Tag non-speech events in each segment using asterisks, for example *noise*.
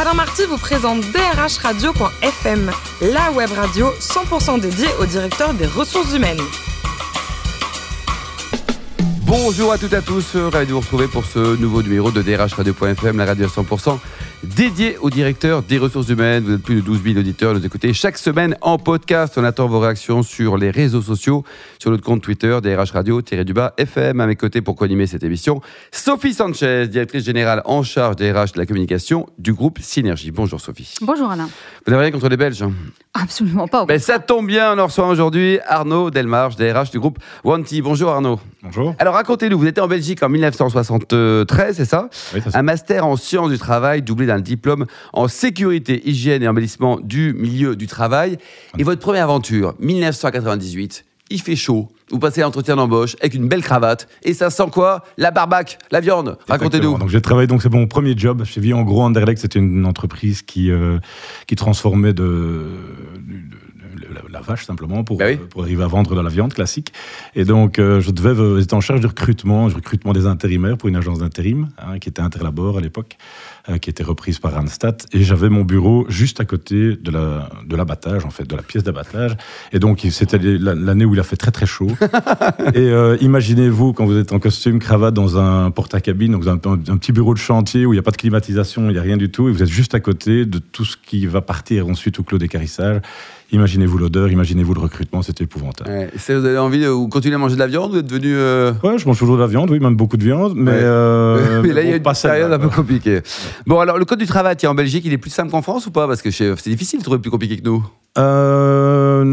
Alain Marty vous présente drhradio.fm, la web radio 100% dédiée au directeur des ressources humaines. Bonjour à toutes et à tous, ravi de vous retrouver pour ce nouveau numéro de drhradio.fm, la radio 100% dédié au directeur des ressources humaines. Vous êtes plus de 12 000 auditeurs, nous écoutez chaque semaine en podcast. On attend vos réactions sur les réseaux sociaux, sur notre compte Twitter, DRH Radio-du-bas FM. À mes côtés pour co-animer cette émission, Sophie Sanchez, directrice générale en charge des RH de la communication du groupe Synergie. Bonjour Sophie. Bonjour Alain. Vous n'avez rien contre les Belges hein? Absolument pas. Mais ça tombe bien, on en reçoit aujourd'hui Arnaud Delmarge, DRH du groupe Wanty. Bonjour Arnaud. Bonjour. Alors racontez-nous, vous étiez en Belgique en 1973, c'est ça? Oui, c'est ça. Un master en sciences du travail doublé d'un diplôme en sécurité, hygiène et embellissement du milieu du travail. Et votre première aventure, 1998, il fait chaud. Vous passez l'entretien d'embauche avec une belle cravate et ça sent quoi? La barbac, la viande. Racontez-nous. Donc j'ai travaillé, donc c'est mon premier job chez Vie. En gros, Anderlecht, c'était une entreprise qui, euh, qui transformait de- la, vache simplement pour, Bah oui. euh, pour arriver à vendre de la viande classique. Et donc euh, je devais, euh, j'étais en charge du recrutement, du recrutement des intérimaires pour une agence d'intérim hein, qui était Interlabor à l'époque, euh, qui était reprise par Randstad. Et j'avais mon bureau juste à côté de la de l'abattage en fait, de la pièce d'abattage. Et donc c'était l'année où il a fait très très chaud. *laughs* Et imaginez-vous quand vous êtes en costume, cravate dans un porte-à-cabine, donc vous avez un, un petit bureau de chantier où il n'y a pas de climatisation, il n'y a rien du tout, et vous êtes juste à côté de tout ce qui va partir ensuite au clos d'écarissage. Imaginez-vous l'odeur, imaginez-vous le recrutement, c'était épouvantable. Ouais, c'est- vous avez envie de vous continuer à manger de la viande Vous êtes devenu. euh, Ouais, je mange toujours de la viande, oui, même beaucoup de viande, mais, Ouais. euh, *laughs* mais là, il y a bon, une période un peu compliquée. Bon, alors, le code du travail, tiens, en Belgique, il est plus simple qu'en France ou pas? Parce que c'est difficile de trouver plus compliqué que nous. Euh,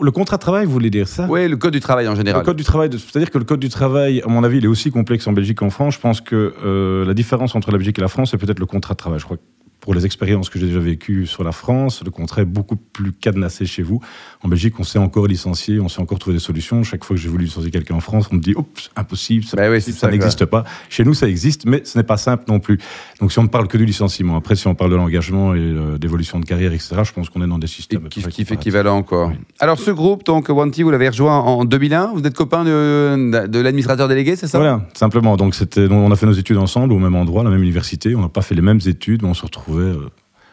le contrat de travail, vous voulez dire ça? Oui, le code du travail en général. Le code du travail, c'est-à-dire que le code du travail, à mon avis, il est aussi complexe en Belgique qu'en France. Je pense que euh, la différence entre la Belgique et la France, c'est peut-être le contrat de travail. Je crois pour les expériences que j'ai déjà vécues sur la France, le contrat est beaucoup plus cadenassé chez vous. En Belgique, on sait encore licencier, on sait encore trouver des solutions. Chaque fois que j'ai voulu licencier quelqu'un en France, on me dit, oups, impossible, Bah oui, c'est ça ça, n'existe pas. Chez nous, ça existe, mais ce n'est pas simple non plus. Donc si on ne parle que du licenciement, après, si on parle de l'engagement et euh, d'évolution de carrière, etc., je pense qu'on est dans des Et systèmes. à peu qui, qui fait équivalent. Oui. Alors, ce groupe, donc, Wanty, vous l'avez rejoint en 2001. Vous êtes copain de, de l'administrateur délégué, c'est ça? Voilà, simplement. Donc, on a fait nos études ensemble au même endroit, la même université. On n'a pas fait les mêmes études, mais on se retrouvait euh,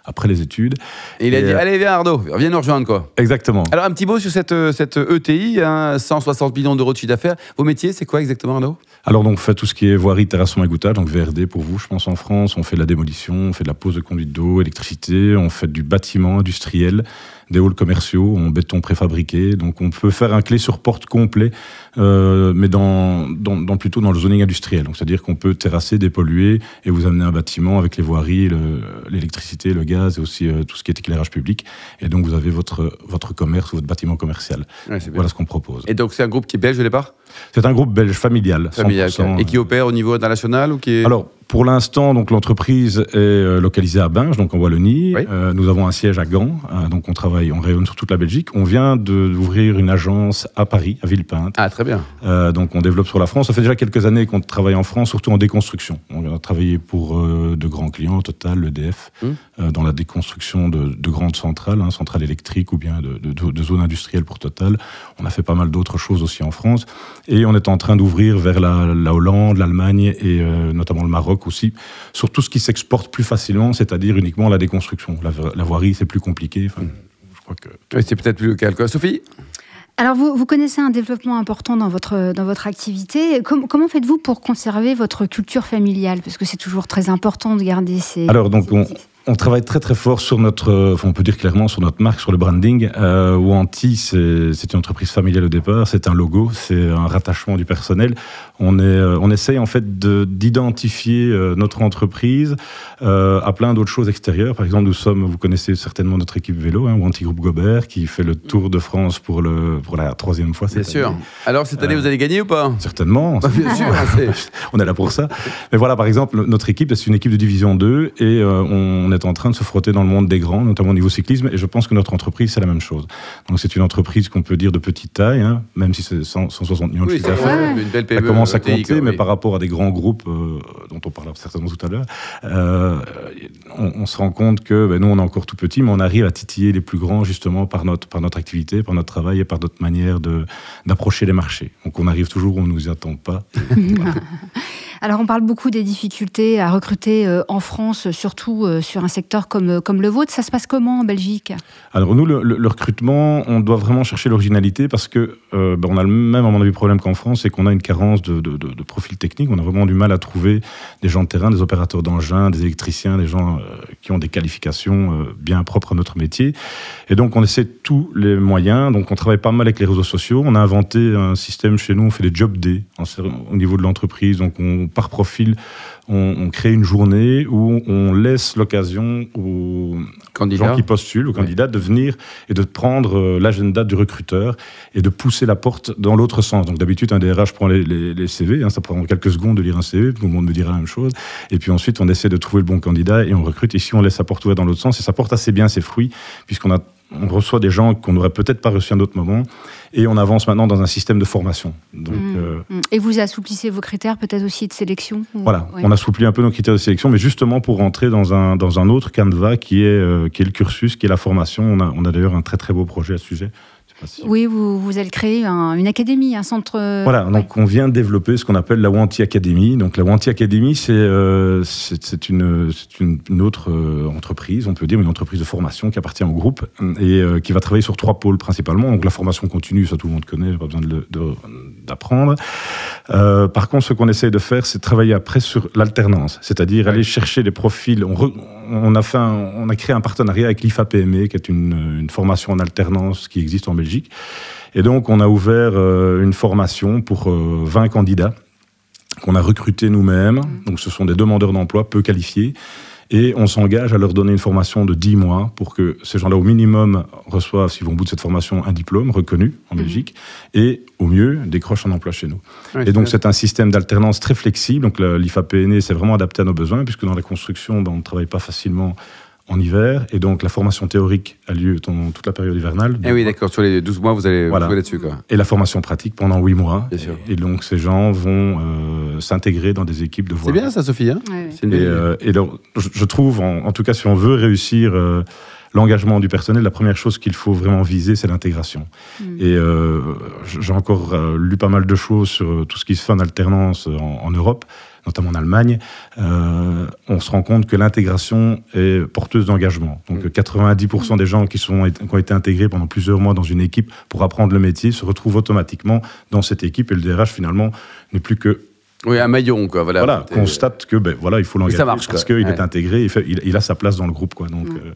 après les études. Et il a Et, dit euh, Allez, viens, Arnaud, viens nous rejoindre, quoi. Exactement. Alors, un petit mot sur cette, euh, cette ETI, hein, 160 millions d'euros de chiffre d'affaires. Vos métiers, c'est quoi exactement, Arnaud? Alors, donc, on fait tout ce qui est voirie, terrassement, égouttage, donc VRD pour vous, je pense, en France. On fait de la démolition, on fait de la pose de conduite d'eau, électricité, on fait du bâtiment industriel, des halls commerciaux en béton préfabriqué. Donc, on peut faire un clé sur porte complet, euh, mais dans, dans, dans- plutôt dans le zoning industriel. Donc, c'est-à-dire qu'on peut terrasser, dépolluer et vous amener un bâtiment avec les voiries, le- l'électricité, le, gaz et aussi euh, tout ce qui est éclairage public. Et donc, vous avez votre, votre commerce ou votre bâtiment commercial. Ouais. Voilà ce qu'on propose. Et donc, c'est un groupe qui est belge au départ? C'est un groupe belge familial. Familial, 100%, Et qui opère au niveau international ou qui est... alors, pour l'instant, donc l'entreprise est euh, localisée à Binge, donc en Wallonie. Oui. Euh, nous avons un siège à Gand, euh, donc on travaille, on rayonne sur toute la Belgique. On vient d'ouvrir une agence à Paris, à Villepinte. Ah, très bien. Euh, donc on développe sur la France. Ça fait déjà quelques années qu'on travaille en France, surtout en déconstruction. On a travaillé pour de grands clients, Total, EDF, Hum. euh, dans la déconstruction de, de grandes centrales, hein, centrales électriques ou bien de, de- de- de zones industrielles pour Total. On a fait pas mal d'autres choses aussi en France. Et on est en train d'ouvrir vers la, la Hollande, l'Allemagne et notamment le Maroc aussi, sur tout ce qui s'exporte plus facilement, c'est-à-dire uniquement la déconstruction. La, la voirie, c'est plus compliqué. Enfin, je crois que Oui, c'est peut-être plus local. Quoi. Sophie? Alors, vous, vous connaissez un développement important dans votre, dans votre activité. Com- comment faites-vous pour conserver votre culture familiale? Parce que c'est toujours très important de garder ces. Alors, donc, ces on, on travaille très très fort sur notre, enfin, on peut dire clairement sur notre marque, sur le branding. Euh, Wanty, c'est une entreprise familiale au départ, c'est un logo, c'est un rattachement du personnel. On, est, euh, on essaye en fait de- d'identifier euh, notre entreprise euh, à plein d'autres choses extérieures. Par exemple, nous sommes, vous connaissez certainement notre équipe vélo, hein, Wanty Group Gobert, qui fait le Tour de France pour, le, pour la troisième fois Bien cette sûr. année. Alors, cette année, Euh, vous allez gagner ou pas? Certainement. Bah, Bien sûr. *laughs* on est là pour ça. Mais voilà, par exemple, notre équipe, c'est une équipe de division 2 et on est en train de se frotter dans le monde des grands, notamment au niveau cyclisme. Et je pense que notre entreprise, c'est la même chose. Donc c'est une entreprise qu'on peut dire de petite taille, hein, même si c'est 100 160 millions de Oui, chiffre d'affaires. vrai, une belle Ça PME. commence à ETI, compter, mais oui. par rapport à des grands groupes euh, dont on parlera certainement tout à l'heure, euh, on, on se rend compte que ben, nous, on est encore tout petit, mais on arrive à titiller les plus grands justement par notre, par notre activité, par notre travail et par notre manière de- d'approcher les marchés. Donc on arrive toujours où on ne nous y attend pas. *laughs* *laughs* Alors on parle beaucoup des difficultés à recruter euh, en France, surtout euh, sur un secteur comme, euh, comme le vôtre. Ça se passe comment en Belgique? Alors nous, le, recrutement, on doit vraiment chercher l'originalité parce que ben, on a le même, à mon avis, problème qu'en France, c'est qu'on a une carence de, de, de, de profil technique. On a vraiment du mal à trouver des gens de terrain, des opérateurs d'engins, des électriciens, des gens qui ont des qualifications bien propres à notre métier. Et donc on essaie tous les moyens. Donc on travaille pas mal avec les réseaux sociaux. On a inventé un système chez nous, on fait des job days au niveau de l'entreprise. Donc on, par profil, on, on crée une journée où on laisse l'occasion aux Candidat. gens qui postulent, aux candidats, de venir et de prendre euh, l'agenda du recruteur et de pousser la porte dans l'autre sens. Donc d'habitude, un DRH prend les, les- les CV, hein, ça prend quelques secondes de lire un CV, tout le monde me dira la même chose. Et puis ensuite, on essaie de trouver le bon candidat et on recrute. Ici, on laisse la porte ouverte dans l'autre sens et ça porte assez bien ses fruits puisqu'on a on reçoit des gens qu'on n'aurait peut-être pas reçus à un autre moment et on avance maintenant dans un système de formation. Donc Mm. euh, Mm. Et vous assouplissez vos critères peut-être aussi de sélection ou- voilà, Ouais. on assouplit un peu nos critères de sélection, mais justement pour rentrer dans un, dans un autre canevas qui est, euh, qui est le cursus, qui est la formation. On a, on a d'ailleurs un très très beau projet à ce sujet. Si- Oui, vous, vous allez créer un- une académie, un centre. Voilà, ouais. donc on vient de développer ce qu'on appelle la Wanty Academy. Donc la Wanty Academy, c'est euh, c'est une, c'est une, une autre euh, entreprise, on peut dire, une entreprise de formation qui appartient au groupe et euh, qui va travailler sur trois pôles principalement. Donc la formation continue, ça tout le monde connaît, pas besoin de le- de- d'apprendre. Euh, par contre, ce qu'on essaye de faire, c'est de travailler après sur l'alternance, c'est-à-dire aller chercher les profils. On, re- on a fait, un- on a créé un partenariat avec l'IFA PME, qui est une, une formation en alternance qui existe en Belgique. Et donc, on a ouvert euh, une formation pour euh, 20 candidats qu'on a recrutés nous-mêmes. Donc, ce sont des demandeurs d'emploi peu qualifiés. Et on s'engage à leur donner une formation de 10 mois pour que ces gens-là, au minimum, reçoivent, s'ils vont au bout de cette formation, un diplôme reconnu en Belgique et, au mieux, décrochent un emploi chez nous. Et donc, c'est c'est un système d'alternance très flexible. Donc, l'IFA-PNE, c'est vraiment adapté à nos besoins, puisque dans la construction, ben, on ne travaille pas facilement en hiver. Et donc, la formation théorique a lieu pendant toute la période hivernale. Eh oui, d'accord, sur les 12 mois, vous allez Voilà. jouer là-dessus. Quoi. Et la formation pratique pendant 8 mois. Bien sûr. Et donc, ces gens vont euh, s'intégrer dans des équipes de voix. C'est bien ça, Sophie. Hein Ouais, ouais. C'est une Et, belle idée. euh, et alors, je, trouve, en, en tout cas, si on veut réussir euh, l'engagement du personnel, la première chose qu'il faut vraiment viser, c'est l'intégration. Mm. Et euh, j'ai encore euh, lu pas mal de choses sur tout ce qui se fait en alternance en, en Europe, notamment en Allemagne. Euh, on se rend compte que l'intégration est porteuse d'engagement. Donc, Mm. euh, 90% des gens qui, sont, qui ont été intégrés pendant plusieurs mois dans une équipe pour apprendre le métier se retrouvent automatiquement dans cette équipe et le DRH, finalement, n'est plus que Oui, un maillon, quoi. Voilà, constate que ben voilà, il faut l'engager parce qu'il Ouais. est intégré, il, fait- il- il a sa place dans le groupe, quoi. Donc, Mm. euh,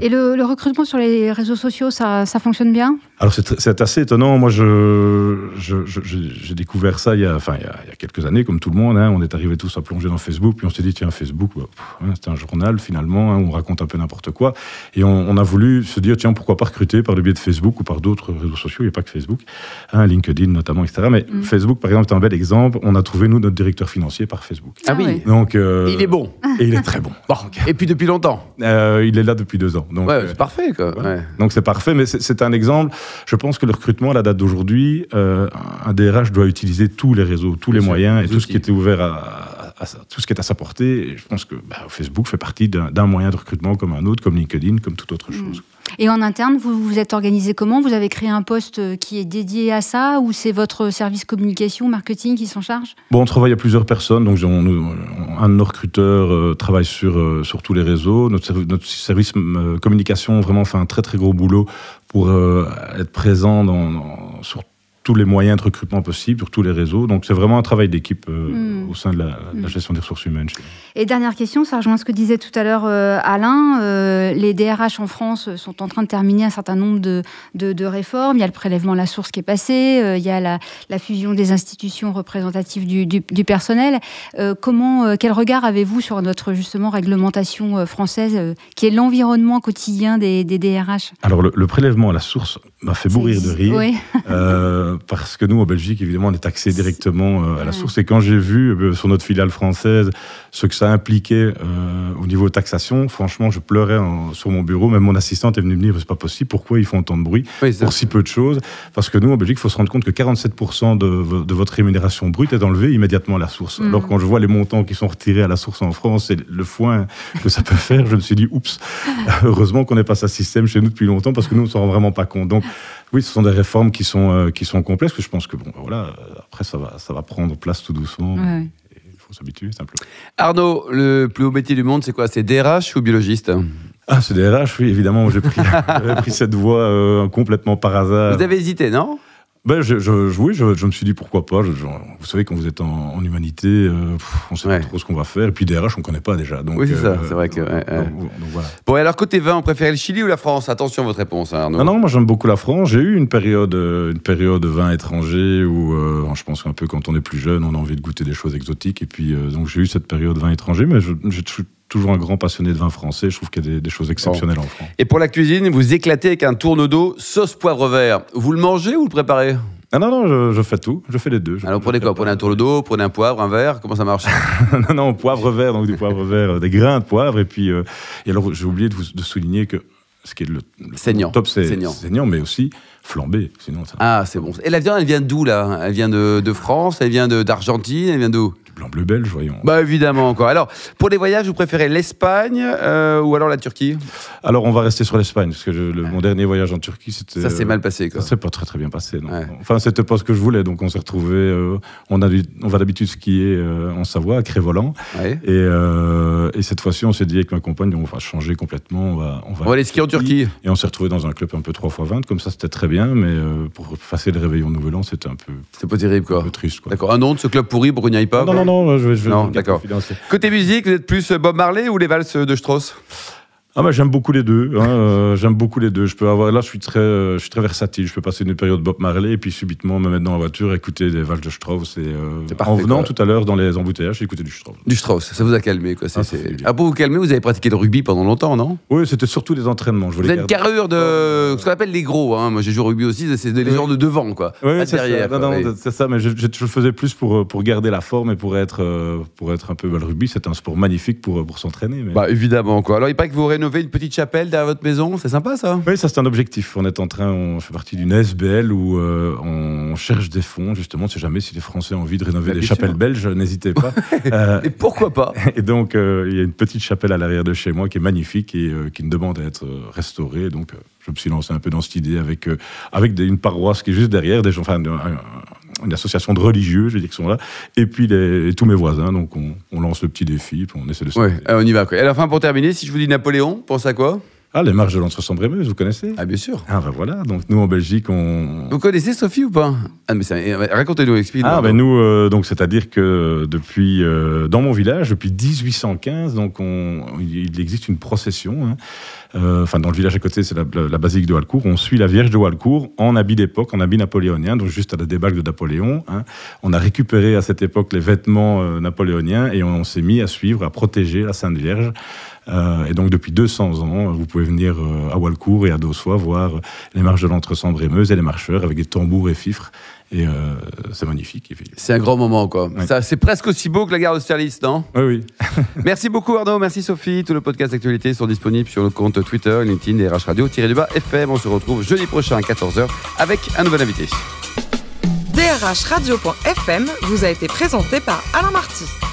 Et le, le recrutement sur les réseaux sociaux, ça, ça fonctionne bien? Alors c'est assez étonnant. Moi, je je- je- j'ai j'ai découvert ça il y a, enfin, il y a, il y a quelques années, comme tout le monde. hein. on est arrivés tous à plonger dans Facebook, puis on s'est dit tiens Facebook, bah, hein, c'est un journal finalement, hein, où on raconte un peu n'importe quoi, et on, on a voulu se dire tiens pourquoi pas recruter par le biais de Facebook ou par d'autres réseaux sociaux. Il n'y a pas que Facebook, hein, LinkedIn notamment, etc. Mais Mm. Facebook, par exemple, est un bel exemple. On a trouvé nous notre directeur financier par Facebook. Ah oui. ouais. Donc euh, Il est bon. et il est très bon. Bon. Et puis depuis longtemps. Euh, il est là depuis deux ans. Donc, Ouais, euh, c'est parfait, quoi. voilà. Ouais. donc c'est parfait, mais c'est un exemple. Je pense que le recrutement à la date d'aujourd'hui, euh, un DRH doit utiliser tous les réseaux, tous les moyens et tout ce qui est ouvert à, à- tout ce qui est à sa portée. Et je pense que bah, Facebook fait partie d'un moyen de recrutement comme un autre, comme LinkedIn, comme toute autre chose. Et en interne, vous vous êtes organisé comment? Vous avez créé un poste euh, qui est dédié à ça ou c'est votre service communication, marketing qui s'en charge? Bon, on travaille à plusieurs personnes. Donc, on- un de nos recruteurs euh, travaille sur, euh, sur tous les réseaux. Notre, servi- notre service euh, communication vraiment fait un très très gros boulot pour être présent dans, dans- sur tous les moyens de recrutement possibles, sur tous les réseaux. Donc, c'est vraiment un travail d'équipe euh, Mm. au sein de la, la gestion des ressources humaines. Et dernière question, ça rejoint ce que disait tout à l'heure euh, Alain. euh, les DRH en France sont en train de terminer un certain nombre de, de- de réformes. Il y a le prélèvement à la source qui est passé, il y a la, la fusion des institutions représentatives du, du- du personnel. Comment, quel regard avez-vous sur notre justement réglementation française, qui est l'environnement quotidien des, des DRH Alors, le, le prélèvement à la source m'a fait mourir de rire. Oui. Parce que nous, en Belgique, évidemment, on est taxé directement euh, à la source. Et quand j'ai vu euh, sur notre filiale française ce que ça impliquait euh, au niveau taxation, franchement, je pleurais en- sur mon bureau. Même mon assistante est venue me dire, c'est pas possible, pourquoi ils font autant de bruit Oui, pour si peu de choses? Parce que nous, en Belgique, il faut se rendre compte que 47% de, vo- de votre rémunération brute est enlevée immédiatement à la source. Mhm. Alors quand je vois les montants qui sont retirés à la source en France et le foin que ça peut faire, je me suis dit, oups, *laughs* heureusement qu'on n'est pas ça système chez nous depuis longtemps parce que nous, on ne s'en rend vraiment pas compte. Donc, oui, ce sont des réformes qui sont, euh, qui sont complexes, que je pense que, bon, ben voilà, euh, après, ça va, ça va prendre place tout doucement. Ouais. Faut s'habituer simplement. Arnaud, le plus haut métier du monde, c'est quoi? C'est DRH ou biologiste? Ah, c'est DRH, oui, évidemment. J'ai pris, *laughs* pris, cette voie euh, complètement par hasard. Vous avez hésité, non? Ben, je, je, oui, je, je, me suis dit pourquoi pas. Vous savez, quand vous êtes en, en humanité, euh, pff, on sait Ouais. pas trop ce qu'on va faire. Et puis DRH, on connaît pas déjà. Donc, Oui, c'est ça, euh, c'est vrai que, ouais, ouais. donc, donc voilà. Bon, et alors côté vin, on préfère le Chili ou la France? Attention à votre réponse, hein, Arnaud. Non, non, moi j'aime beaucoup la France. J'ai eu une période, euh, une période de vin étranger où je pense qu'un peu quand on est plus jeune, on a envie de goûter des choses exotiques. Et puis donc j'ai eu cette période vin étranger, mais je, toujours un grand passionné de vin français. Je trouve qu'il y a des, des choses exceptionnelles en France. Et pour la cuisine, vous éclatez avec un tourneau d'eau sauce poivre vert. Vous le mangez ou le préparez? Ah non, non, je, je fais tout. Je fais les deux. Je- Alors, prenez quoi? prenez un tourneau d'eau, prenez un poivre, un verre? Comment ça marche? *laughs* Non, non, poivre vert, donc du poivre vert, euh, des grains de poivre. Et puis, euh, et alors, j'ai oublié de, vous, de souligner que ce qui est le, le Saignant. top, c'est Saignant. saignant. mais aussi flambé. Sinon, ça, Ah, c'est bon. Et la viande, elle vient d'où, là? Elle vient de, de France? Elle vient d'Argentine? Elle vient d'où? Blanc bleu belge, voyons. Bah, évidemment, quoi. Alors, pour les voyages, vous préférez l'Espagne euh, ou alors la Turquie? Alors, on va rester sur l'Espagne, parce que je- le- mon dernier voyage en Turquie, c'était. Ça s'est euh, mal passé, quoi. Ça s'est pas très très bien passé. Non. Ouais. Enfin, c'était pas ce que je voulais. Donc, on s'est retrouvé. on, a, on va d'habitude skier euh, en Savoie, à Crévolant. Ouais. Et, euh, et cette fois-ci, on s'est dit avec ma compagne, on va changer complètement. On va, on va, On va aller skier en Turquie. Et on s'est retrouvé dans un club un peu 3 x 20. Comme ça, c'était très bien. Mais euh, pour passer le réveillon Nouvel An, c'était un peu, C'est pas terrible, un quoi. peu triste. Quoi. D'accord. Un nom de ce club pourri pour qu'on n'y aille pas non, non, je vais. Je Non, d'accord. Côté musique, vous êtes plus Bob Marley ou les valses de Strauss? Ah bah, j'aime beaucoup les deux. hein, euh, j'aime beaucoup les deux. Je peux avoir là, je suis très, euh, je suis très versatile. Je peux passer une période Bob Marley et puis subitement me mettre dans la voiture, écouter des valses de Strauss. Et euh, C'est parfait, en venant quoi. tout à l'heure dans les embouteillages, écouté du Strauss. Du Strauss, ça vous a calmé, quoi. Ah. Ah, pour vous calmer, vous avez pratiqué le rugby pendant longtemps, non? Oui, c'était surtout les entraînements. Je Vous voulais avez une garder- carrure de. ce qu'on appelle les gros, hein. Moi, j'ai joué au rugby aussi, c'est des Oui. gens de devant, quoi. Oui, c'est ça. Non, non. Mais je, je- je le faisais plus pour euh, pour garder la forme et pour être pour être un peu. bah, le rugby, c'est un sport magnifique pour pour s'entraîner. Mais... Bah, évidemment, quoi. Alors, il paraît que vous rénovez une petite chapelle derrière votre maison, c'est sympa, ça Oui, ça c'est un objectif. On est en train, on fait partie d'une SBL où euh, on cherche des fonds justement. Si jamais si les Français ont envie de rénover des chapelles belges, n'hésitez pas. *laughs* Euh, Et pourquoi pas *laughs* Et donc, euh, il y a une petite chapelle à l'arrière de chez moi qui est magnifique et euh, qui ne demande à être euh, restaurée. Donc, euh, je me suis lancé un peu dans cette idée avec, euh, avec des- une paroisse qui est juste derrière, des gens, enfin, un- un- une association de religieux, je veux dire, qui sont là, et puis les- tous mes voisins. Donc, on, on lance le petit défi, puis on essaie de se. Ouais, on y va, quoi. Et à la fin, pour terminer, si je vous dis Napoléon, pensez à quoi? Ah, les marches de l'Entre-Sambre-Meuse, vous connaissez Ah, bien sûr. Ah, ben voilà. Donc, nous, en Belgique, on. Vous connaissez Sophie ou pas? Ah, mais ça- racontez-nous, expliquez-nous. Ah, ben nous, euh, donc c'est-à-dire que depuis, euh, dans mon village, depuis 1815, donc on, il existe une procession. hein. Euh, Enfin, dans le village à côté, c'est la, la- la basilique de Walcourt. On suit la Vierge de Walcourt en habit d'époque, en habit napoléonien, donc juste à la débarque de Napoléon. hein. On a récupéré à cette époque les vêtements euh, napoléoniens et on, s'est mis à suivre, à protéger la Sainte Vierge. Euh, et donc depuis 200 ans, vous pouvez venir euh, à Walcourt et à Dossois voir les marches de l'Entre-Sambre et Meuse et les marcheurs avec des tambours et fifres. Et euh, c'est magnifique. C'est un grand moment, quoi. Ça, c'est presque aussi beau que la gare d'Austerlitz, non? Oui, oui. *laughs* Merci beaucoup Arnaud, merci Sophie. Tous les podcasts d'actualité sont disponibles sur le compte Twitter, LinkedIn et RH Radio du bas FM. On se retrouve jeudi prochain à 14h avec un nouvel invité. DRH Radio.fm vous a été présenté par Alain Marty.